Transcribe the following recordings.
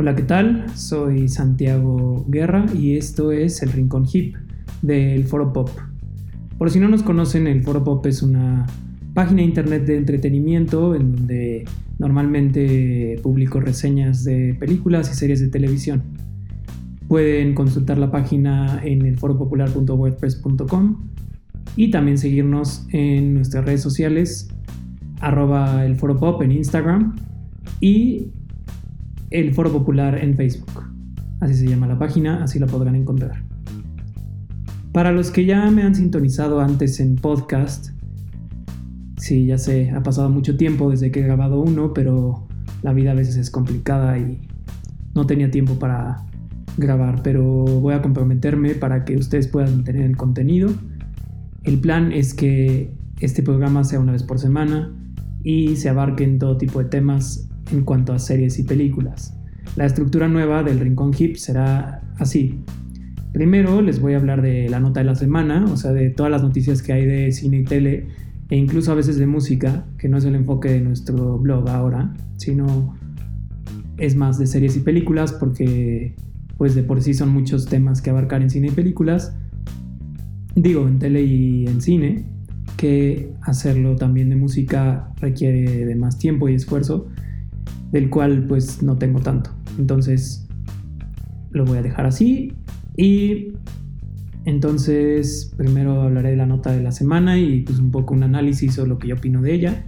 Hola, ¿qué tal? Soy Santiago Guerra y esto es el Rincón Hip del Foro Pop. Por si no nos conocen, el Foro Pop es una página de internet de entretenimiento en donde normalmente publico reseñas de películas y series de televisión. Pueden consultar la página en el foropopular.wordpress.com y también seguirnos en nuestras redes sociales, arroba el Foro Pop en Instagram y el Foro Popular en Facebook. Así se llama la página, así la podrán encontrar. Para los que ya me han sintonizado antes en podcast, sí, ya sé, ha pasado mucho tiempo desde que he grabado uno, pero la vida a veces es complicada y no tenía tiempo para grabar, pero voy a comprometerme para que ustedes puedan tener el contenido. El plan es que este programa sea una vez por semana y se abarquen todo tipo de temas en cuanto a series y películas. La estructura nueva del Rincón Hip será así. Primero les voy a hablar de la nota de la semana, o sea, de todas las noticias que hay de cine y tele e incluso a veces de música, que no es el enfoque de nuestro blog ahora, sino es más de series y películas porque pues de por sí son muchos temas que abarcar en cine y películas, digo en tele y en cine, que hacerlo también de música requiere de más tiempo y esfuerzo, del cual pues no tengo tanto. Entonces lo voy a dejar así y entonces primero hablaré de la nota de la semana y pues un poco un análisis o lo que yo opino de ella.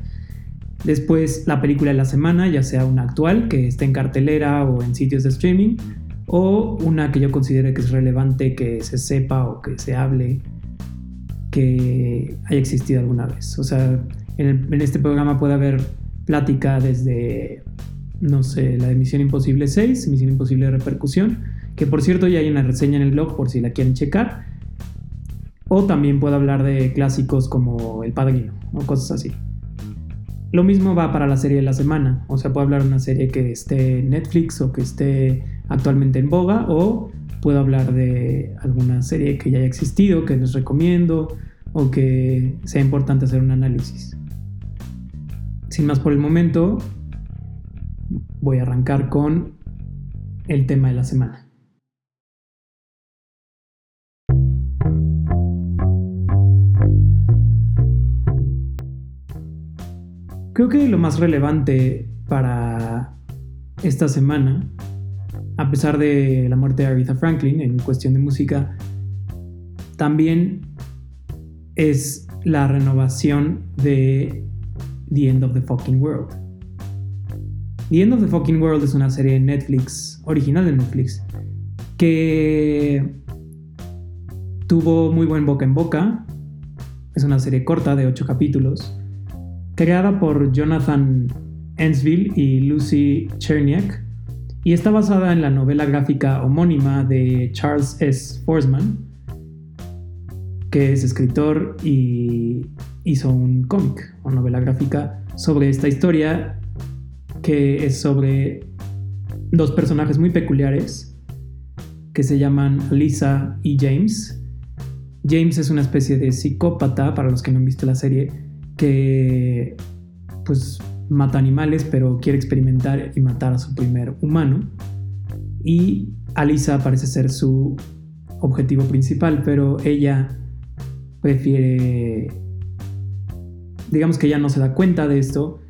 Después la película de la semana, ya sea una actual que esté en cartelera o en sitios de streaming, o una que yo considere que es relevante que se sepa o que se hable que haya existido alguna vez. O sea, en, este programa puede haber plática desde no sé, la de Misión Imposible 6, Misión Imposible de Repercusión, que por cierto ya hay una reseña en el blog por si la quieren checar. O también puedo hablar de clásicos como El Padrino o cosas así. Lo mismo va para la serie de la semana, o sea, puedo hablar de una serie que esté en Netflix o que esté actualmente en boga, o puedo hablar de alguna serie que ya haya existido, que les recomiendo, o que sea importante hacer un análisis. Sin más por el momento, voy a arrancar con el tema de la semana. Creo que lo más relevante para esta semana, a pesar de la muerte de Aretha Franklin en cuestión de música, también es la renovación de The End of the Fucking World. The End of the Fucking World es una serie Netflix, original de Netflix, que tuvo muy buen boca en boca. Es una serie corta de 8 capítulos, creada por Jonathan Ensville y Lucy Cherniak, y está basada en la novela gráfica homónima de Charles S. Forsman, que es escritor y hizo un cómic o novela gráfica sobre esta historia que es sobre dos personajes muy peculiares que se llaman Lisa y James. James es una especie de psicópata, para los que no han visto la serie, que pues mata animales, pero quiere experimentar y matar a su primer humano. Y Alisa parece ser su objetivo principal, pero ella prefiere, digamos que ella no se da cuenta de esto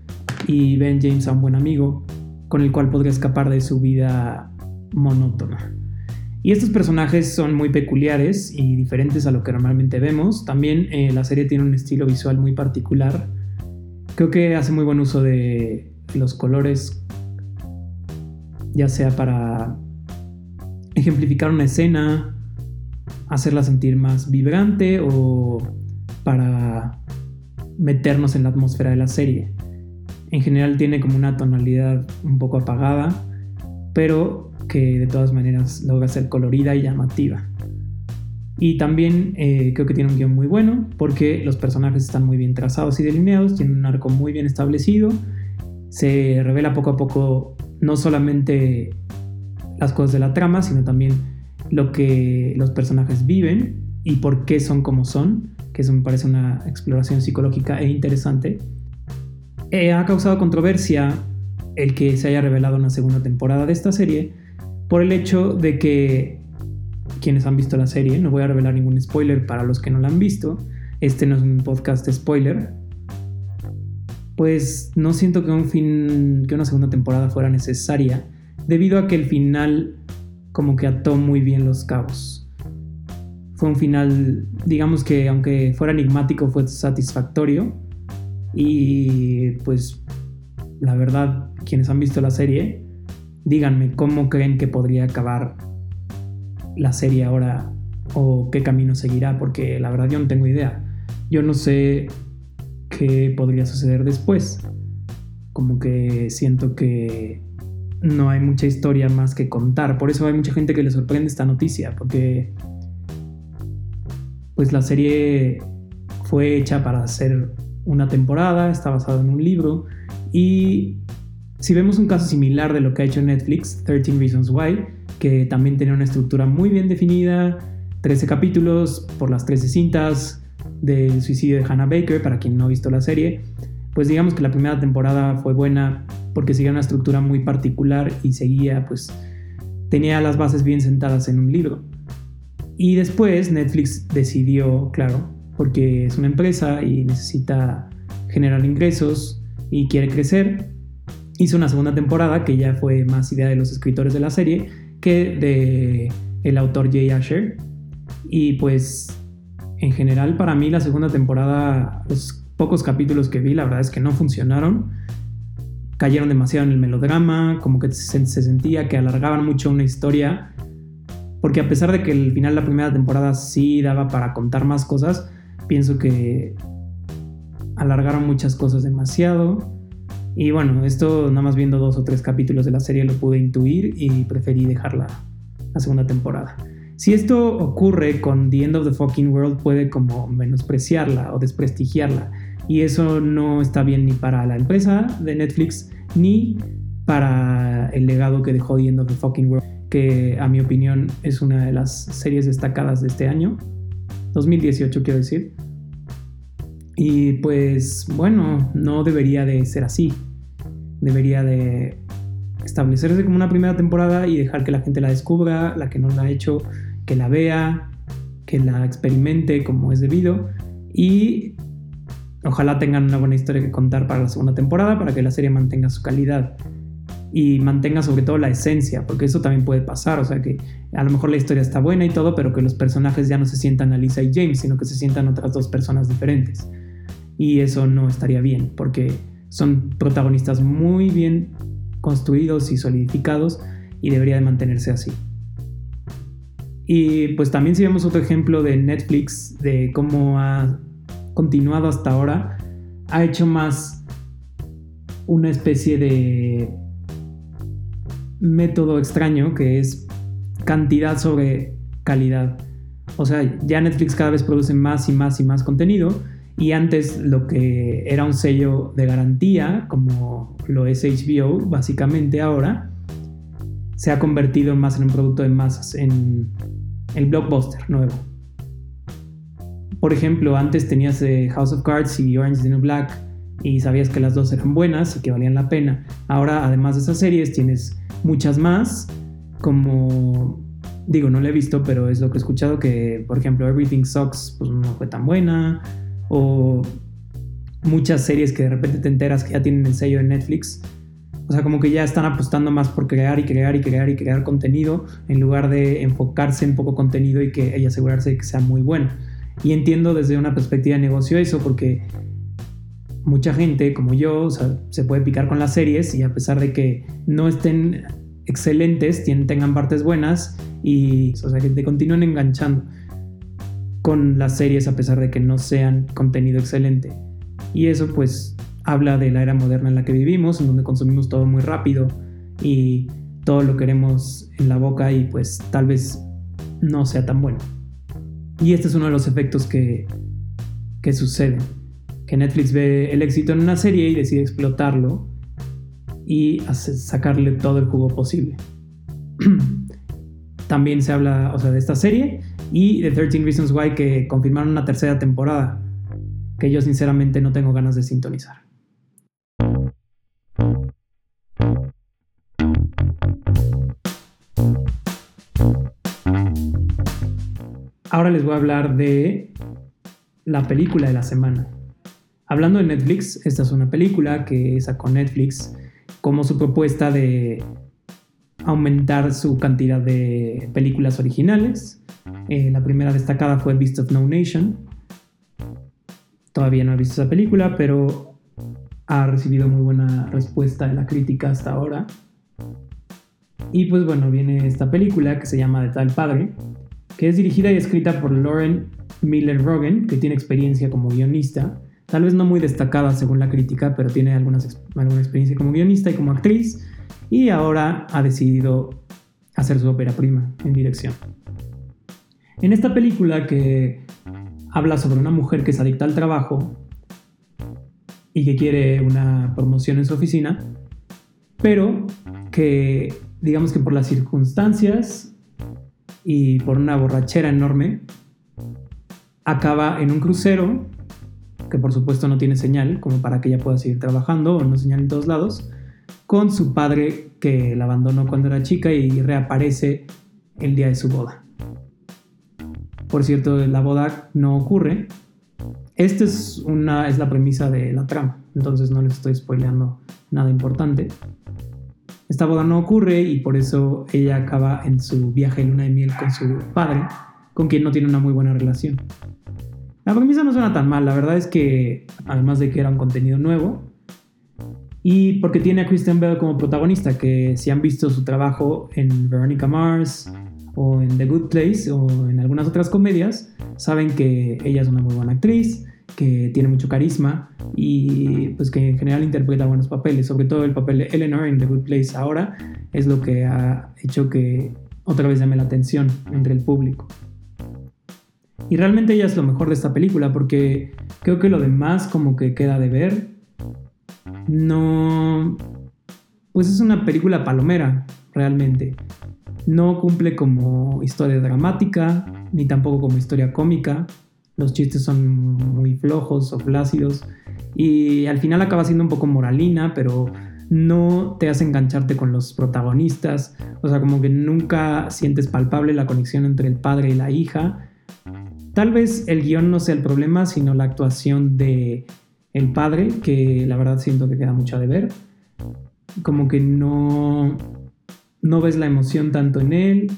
y Ben James a un buen amigo con el cual podría escapar de su vida monótona. Y estos personajes son muy peculiares y diferentes a lo que normalmente vemos. También eh, la serie tiene un estilo visual muy particular. Creo que hace muy buen uso de los colores, ya sea para ejemplificar una escena, hacerla sentir más vibrante o para meternos en la atmósfera de la serie. En general tiene como una tonalidad un poco apagada, pero que de todas maneras logra ser colorida y llamativa. Y también eh, creo que tiene un guion muy bueno porque los personajes están muy bien trazados y delineados, tienen un arco muy bien establecido, se revela poco a poco no solamente las cosas de la trama, sino también lo que los personajes viven y por qué son como son, que eso me parece una exploración psicológica e interesante. Eh, ha causado controversia el que se haya revelado una segunda temporada de esta serie por el hecho de que quienes han visto la serie, no voy a revelar ningún spoiler para los que no la han visto, este no es un podcast spoiler, pues no siento que un fin, que una segunda temporada fuera necesaria, debido a que el final como que ató muy bien los cabos. Fue un final, digamos que aunque fuera enigmático, fue satisfactorio. Y pues la verdad, quienes han visto la serie, díganme cómo creen que podría acabar la serie ahora o qué camino seguirá, porque la verdad yo no tengo idea. Yo no sé qué podría suceder después. Como que siento que no hay mucha historia más que contar. Por eso hay mucha gente que le sorprende esta noticia, porque pues la serie fue hecha para hacer una temporada, está basado en un libro y si vemos un caso similar de lo que ha hecho Netflix, 13 Reasons Why, que también tenía una estructura muy bien definida, 13 capítulos por las 13 cintas, del suicidio de Hannah Baker, para quien no ha visto la serie, pues digamos que la primera temporada fue buena porque seguía una estructura muy particular y seguía, pues, tenía las bases bien sentadas en un libro. Y después Netflix decidió, claro, porque es una empresa y necesita generar ingresos y quiere crecer, hizo una segunda temporada que ya fue más idea de los escritores de la serie que de el autor Jay Asher. Y pues en general para mí la segunda temporada, los pocos capítulos que vi, la verdad es que no funcionaron. Cayeron demasiado en el melodrama, como que se, sentía que alargaban mucho una historia. Porque a pesar de que el final de la primera temporada sí daba para contar más cosas, pienso que alargaron muchas cosas demasiado. Y bueno, esto nada más viendo dos o tres capítulos de la serie lo pude intuir y preferí dejarla la segunda temporada. Si esto ocurre con The End of the Fucking World, puede como menospreciarla o desprestigiarla. Y eso no está bien ni para la empresa de Netflix ni para el legado que dejó The End of the Fucking World, que a mi opinión es una de las series destacadas de este año, 2018 quiero decir. Y pues bueno, no debería de ser así. Debería de establecerse como una primera temporada y dejar que la gente la descubra, la que no la ha hecho, que la vea, que la experimente como es debido y ojalá tengan una buena historia que contar para la segunda temporada para que la serie mantenga su calidad y mantenga sobre todo la esencia, porque eso también puede pasar, o sea que a lo mejor la historia está buena y todo, pero que los personajes ya no se sientan Alisa y James, sino que se sientan otras dos personas diferentes. Y eso no estaría bien, porque son protagonistas muy bien construidos y solidificados y debería de mantenerse así. Y pues también si vemos otro ejemplo de Netflix, de cómo ha continuado hasta ahora, ha hecho más una especie de método extraño que es cantidad sobre calidad. O sea, ya Netflix cada vez produce más y más y más contenido y antes lo que era un sello de garantía, como lo es HBO, básicamente ahora, se ha convertido más en un producto de masas, en el blockbuster nuevo. Por ejemplo, antes tenías eh, House of Cards y Orange is the New Black y sabías que las dos eran buenas y que valían la pena. Ahora, además de esas series, tienes muchas más, como digo, no la he visto, pero es lo que he escuchado que, por ejemplo, Everything Sucks pues no fue tan buena o muchas series que de repente te enteras que ya tienen el sello de Netflix o sea, como que ya están apostando más por crear y crear y crear y crear contenido en lugar de enfocarse en poco contenido y, que, y asegurarse de que sea muy bueno. Y entiendo desde una perspectiva de negocio eso porque mucha gente como yo se puede picar con las series y a pesar de que no estén excelentes, tengan partes buenas y o sea, que te continúen enganchando con las series a pesar de que no sean contenido excelente. Y eso pues habla de la era moderna en la que vivimos, en donde consumimos todo muy rápido y todo lo queremos en la boca y pues tal vez no sea tan bueno. Y este es uno de los efectos que, que sucede, que Netflix ve el éxito en una serie y decide explotarlo y sacarle todo el jugo posible. También se habla o sea, de esta serie y de 13 Reasons Why que confirmaron una tercera temporada, que yo sinceramente no tengo ganas de sintonizar. Ahora les voy a hablar de la película de la semana. Hablando de Netflix, esta es una película que sacó Netflix como su propuesta de aumentar su cantidad de películas originales. Eh, la primera destacada fue Beast of No Nation. Todavía no he visto esa película, pero ha recibido muy buena respuesta de la crítica hasta ahora. Y pues bueno, viene esta película que se llama De tal padre, que es dirigida y escrita por Lauren Miller Rogan, que tiene experiencia como guionista, tal vez no muy destacada según la crítica, pero tiene alguna experiencia como guionista y como actriz, y ahora ha decidido hacer su ópera prima en dirección. En esta película que habla sobre una mujer que es adicta al trabajo y que quiere una promoción en su oficina, pero que digamos que por las circunstancias y por una borrachera enorme, acaba en un crucero, que por supuesto no tiene señal, como para que ella pueda seguir trabajando o no señal en todos lados, con su padre que la abandonó cuando era chica y reaparece el día de su boda. Por cierto, la boda no ocurre. Esta es, una, es la premisa de la trama, entonces no les estoy spoileando nada importante. Esta boda no ocurre y por eso ella acaba en su viaje de luna de miel con su padre, con quien no tiene una muy buena relación. La premisa no suena tan mal, la verdad es que, además de que era un contenido nuevo, y porque tiene a Kristen Bell como protagonista, que si han visto su trabajo en Veronica Mars o en The Good Place o en algunas otras comedias, saben que ella es una muy buena actriz, que tiene mucho carisma y pues que en general interpreta buenos papeles, sobre todo el papel de Eleanor en The Good Place ahora es lo que ha hecho que otra vez llame la atención entre el público. Y realmente ella es lo mejor de esta película porque creo que lo demás como que queda de ver. No... Pues es una película palomera, realmente. No cumple como historia dramática, ni tampoco como historia cómica los chistes son muy flojos o flácidos y al final acaba siendo un poco moralina, pero no te hace engancharte con los protagonistas, o sea, como que nunca sientes palpable la conexión entre el padre y la hija. Tal vez el guion no sea el problema, sino la actuación de el padre, que la verdad siento que queda mucho de ver. Como que no, no ves la emoción tanto en él,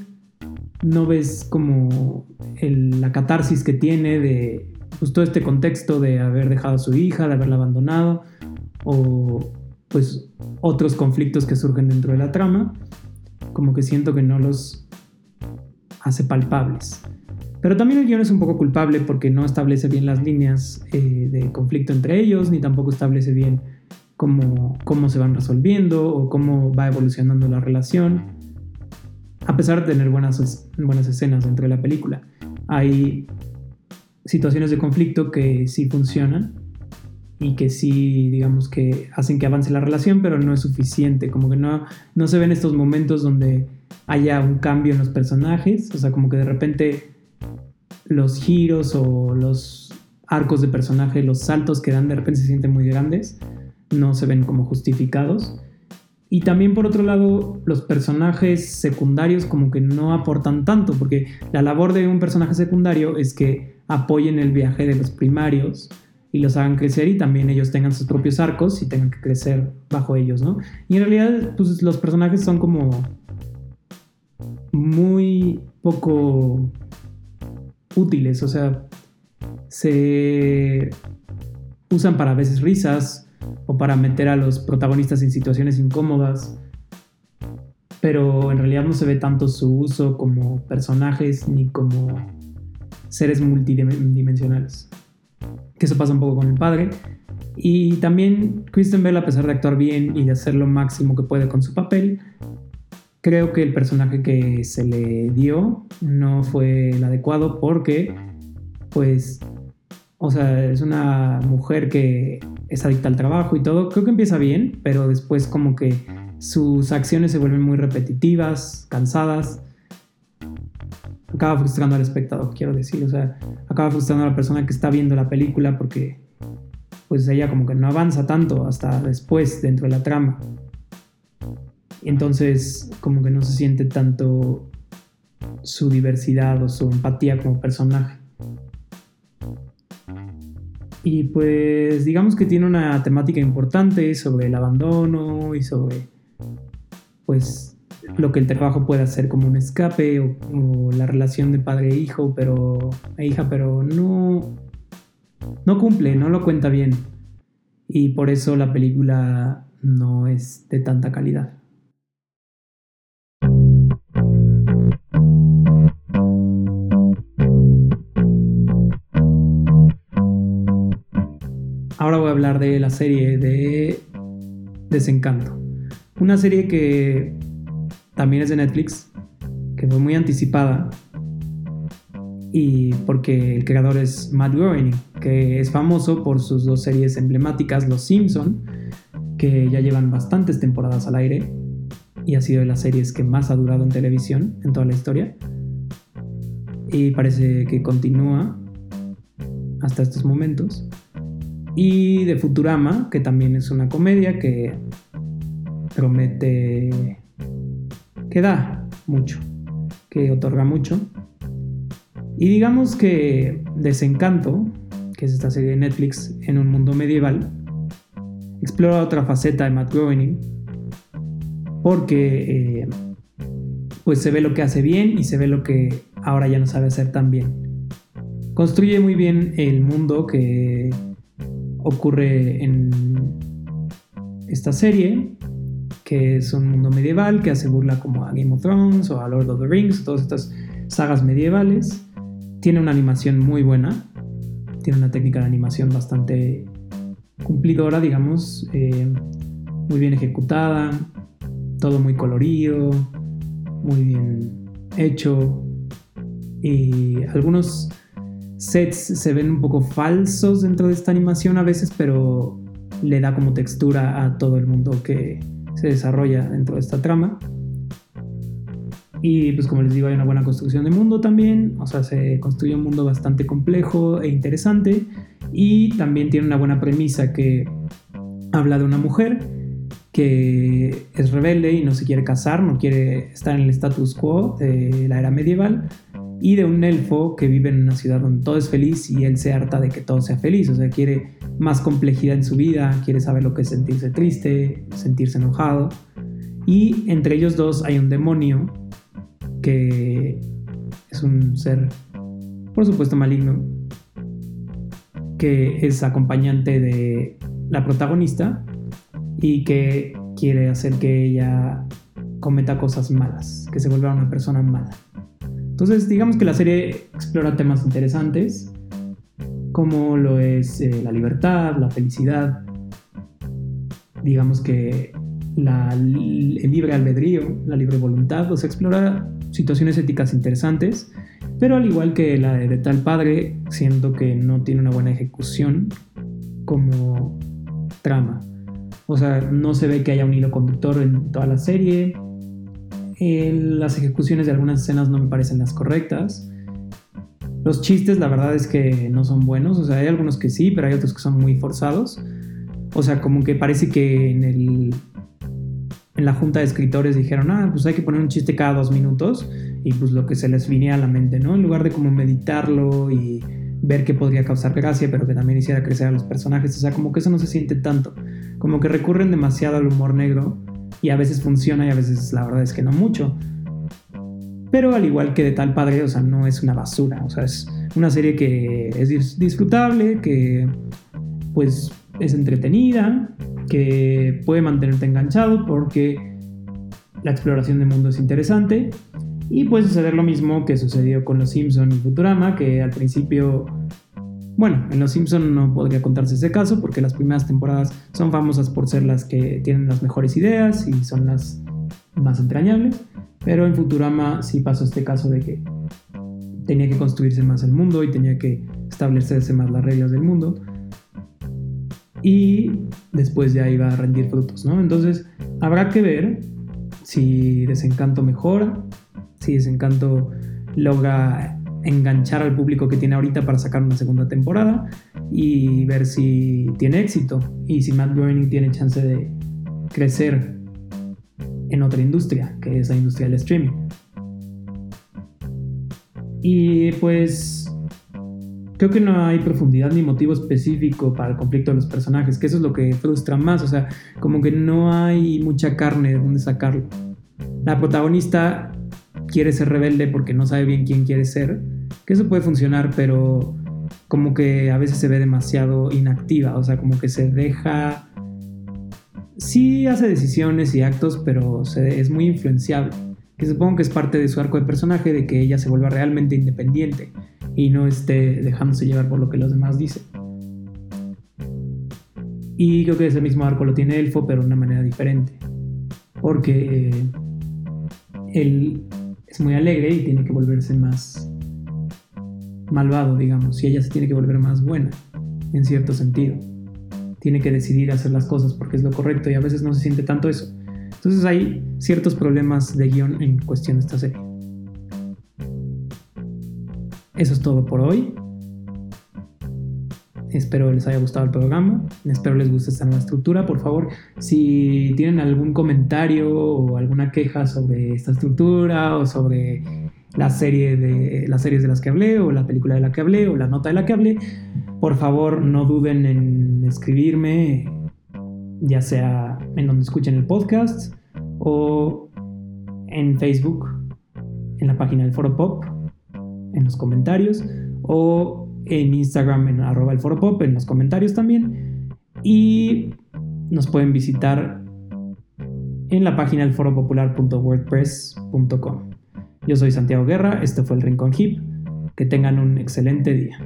no ves como la catarsis que tiene de pues, todo este contexto de haber dejado a su hija, de haberla abandonado, o pues otros conflictos que surgen dentro de la trama, como que siento que no los hace palpables. Pero también el guion es un poco culpable porque no establece bien las líneas eh, de conflicto entre ellos, ni tampoco establece bien cómo, cómo se van resolviendo o cómo va evolucionando la relación a pesar de tener buenas, buenas escenas dentro de la película. Hay situaciones de conflicto que sí funcionan y que sí, digamos que hacen que avance la relación, pero no es suficiente, como que no, no se ven estos momentos donde haya un cambio en los personajes, o sea, como que de repente los giros o los arcos de personaje, los saltos que dan de repente se sienten muy grandes, no se ven como justificados y también por otro lado, los personajes secundarios como que no aportan tanto, porque la labor de un personaje secundario es que apoyen el viaje de los primarios y los hagan crecer y también ellos tengan sus propios arcos y tengan que crecer bajo ellos, ¿no? Y en realidad, pues los personajes son como muy poco útiles, o sea, se usan para a veces risas, o para meter a los protagonistas en situaciones incómodas. Pero en realidad no se ve tanto su uso como personajes ni como seres multidimensionales. Que eso pasa un poco con el padre. Y también Kristen Bell, a pesar de actuar bien y de hacer lo máximo que puede con su papel, creo que el personaje que se le dio no fue el adecuado porque, pues, o sea, es una mujer que es adicta al trabajo y todo. Creo que empieza bien, pero después como que sus acciones se vuelven muy repetitivas, cansadas. Acaba frustrando al espectador, quiero decir. O sea, acaba frustrando a la persona que está viendo la película porque pues ella como que no avanza tanto hasta después dentro de la trama. Entonces como que no se siente tanto su diversidad o su empatía como personaje. Y pues digamos que tiene una temática importante sobre el abandono y sobre pues lo que el trabajo puede hacer como un escape o, la relación de padre e hijo, pero e hija, pero no no cumple, no lo cuenta bien. Y por eso la película no es de tanta calidad. Ahora voy a hablar de la serie de Desencanto. Una serie que también es de Netflix, que fue muy anticipada. Y porque el creador es Matt Groening, que es famoso por sus dos series emblemáticas, Los Simpson, que ya llevan bastantes temporadas al aire y ha sido de las series que más ha durado en televisión en toda la historia. Y parece que continúa hasta estos momentos y de Futurama, que también es una comedia que promete que da mucho, que otorga mucho. Y digamos que Desencanto, que es esta serie de Netflix en un mundo medieval, explora otra faceta de Matt Groening, porque eh, pues se ve lo que hace bien y se ve lo que ahora ya no sabe hacer tan bien. Construye muy bien el mundo que ocurre en esta serie, que es un mundo medieval que hace burla como a Game of Thrones o a Lord of the Rings, todas estas sagas medievales. Tiene una animación muy buena, tiene una técnica de animación bastante cumplidora, digamos, eh, muy bien ejecutada, todo muy colorido, muy bien hecho y algunos sets se ven un poco falsos dentro de esta animación a veces, pero le da como textura a todo el mundo que se desarrolla dentro de esta trama. Y pues como les digo, hay una buena construcción de mundo también, o sea, se construye un mundo bastante complejo e interesante y también tiene una buena premisa que habla de una mujer que es rebelde y no se quiere casar, no quiere estar en el status quo de la era medieval, y de un elfo que vive en una ciudad donde todo es feliz y él se harta de que todo sea feliz, o sea, quiere más complejidad en su vida, quiere saber lo que es sentirse triste, sentirse enojado. Y entre ellos dos hay un demonio que es un ser, por supuesto, maligno, que es acompañante de la protagonista y que quiere hacer que ella cometa cosas malas, que se vuelva una persona mala. Entonces, digamos que la serie explora temas interesantes, como lo es eh, la libertad, la felicidad, digamos que el libre albedrío, la libre voluntad, o sea, explora situaciones éticas interesantes, pero al igual que la de, de tal padre, siento que no tiene una buena ejecución como trama. O sea, no se ve que haya un hilo conductor en toda la serie, las ejecuciones de algunas escenas no me parecen las correctas. Los chistes, la verdad es que no son buenos. O sea, hay algunos que sí, pero hay otros que son muy forzados. O sea, como que parece que en el. En la junta de escritores dijeron, ah, pues hay que poner un chiste cada dos minutos. Y pues lo que se les vine a la mente, ¿no? En lugar de como meditarlo y ver qué podría causar gracia, pero que también hiciera crecer a los personajes. O sea, como que eso no se siente tanto. Como que recurren demasiado al humor negro y a veces funciona y a veces la verdad es que no mucho. Pero al igual que de tal padre, o sea, no es una basura, o sea, es una serie que es disfrutable, que pues es entretenida, que puede mantenerte enganchado porque la exploración del mundo es interesante y puede suceder lo mismo que sucedió con Los Simpson y Futurama, que al principio bueno, en Los Simpson no podría contarse ese caso porque las primeras temporadas son famosas por ser las que tienen las mejores ideas y son las más entrañables, pero en Futurama sí pasó este caso de que tenía que construirse más el mundo y tenía que establecerse más las reglas del mundo y después ya iba a rendir frutos, ¿no? Entonces habrá que ver si Desencanto mejora, si Desencanto logra enganchar al público que tiene ahorita para sacar una segunda temporada y ver si tiene éxito y si Matt Groening tiene chance de crecer en otra industria, que es la industria del streaming. Y pues creo que no hay profundidad ni motivo específico para el conflicto de los personajes, que eso es lo que frustra más, o sea, como que no hay mucha carne de dónde sacarlo. La protagonista quiere ser rebelde porque no sabe bien quién quiere ser, que eso puede funcionar, pero como que a veces se ve demasiado inactiva, o sea, como que se deja... Sí hace decisiones y actos, pero es muy influenciable. Que supongo que es parte de su arco de personaje, de que ella se vuelva realmente independiente y no esté dejándose llevar por lo que los demás dicen. Y creo que ese mismo arco lo tiene Elfo, pero de una manera diferente. Porque él es muy alegre y tiene que volverse más malvado, digamos, y ella se tiene que volver más buena, en cierto sentido. Tiene que decidir hacer las cosas porque es lo correcto y a veces no se siente tanto eso. Entonces hay ciertos problemas de guion en cuestión de esta serie. Eso es todo por hoy. Espero les haya gustado el programa. Espero les guste esta nueva estructura. Por favor, si tienen algún comentario o alguna queja sobre esta estructura o sobre la serie las series de las que hablé o la película de la que hablé o la nota de la que hablé, por favor no duden en escribirme, ya sea en donde escuchen el podcast o en Facebook, en la página del Foro Pop en los comentarios o en Instagram en arroba el foro pop en los comentarios también y nos pueden visitar en la página del foropopular.wordpress.com. Yo soy Santiago Guerra, este fue el Rincón Hip, que tengan un excelente día.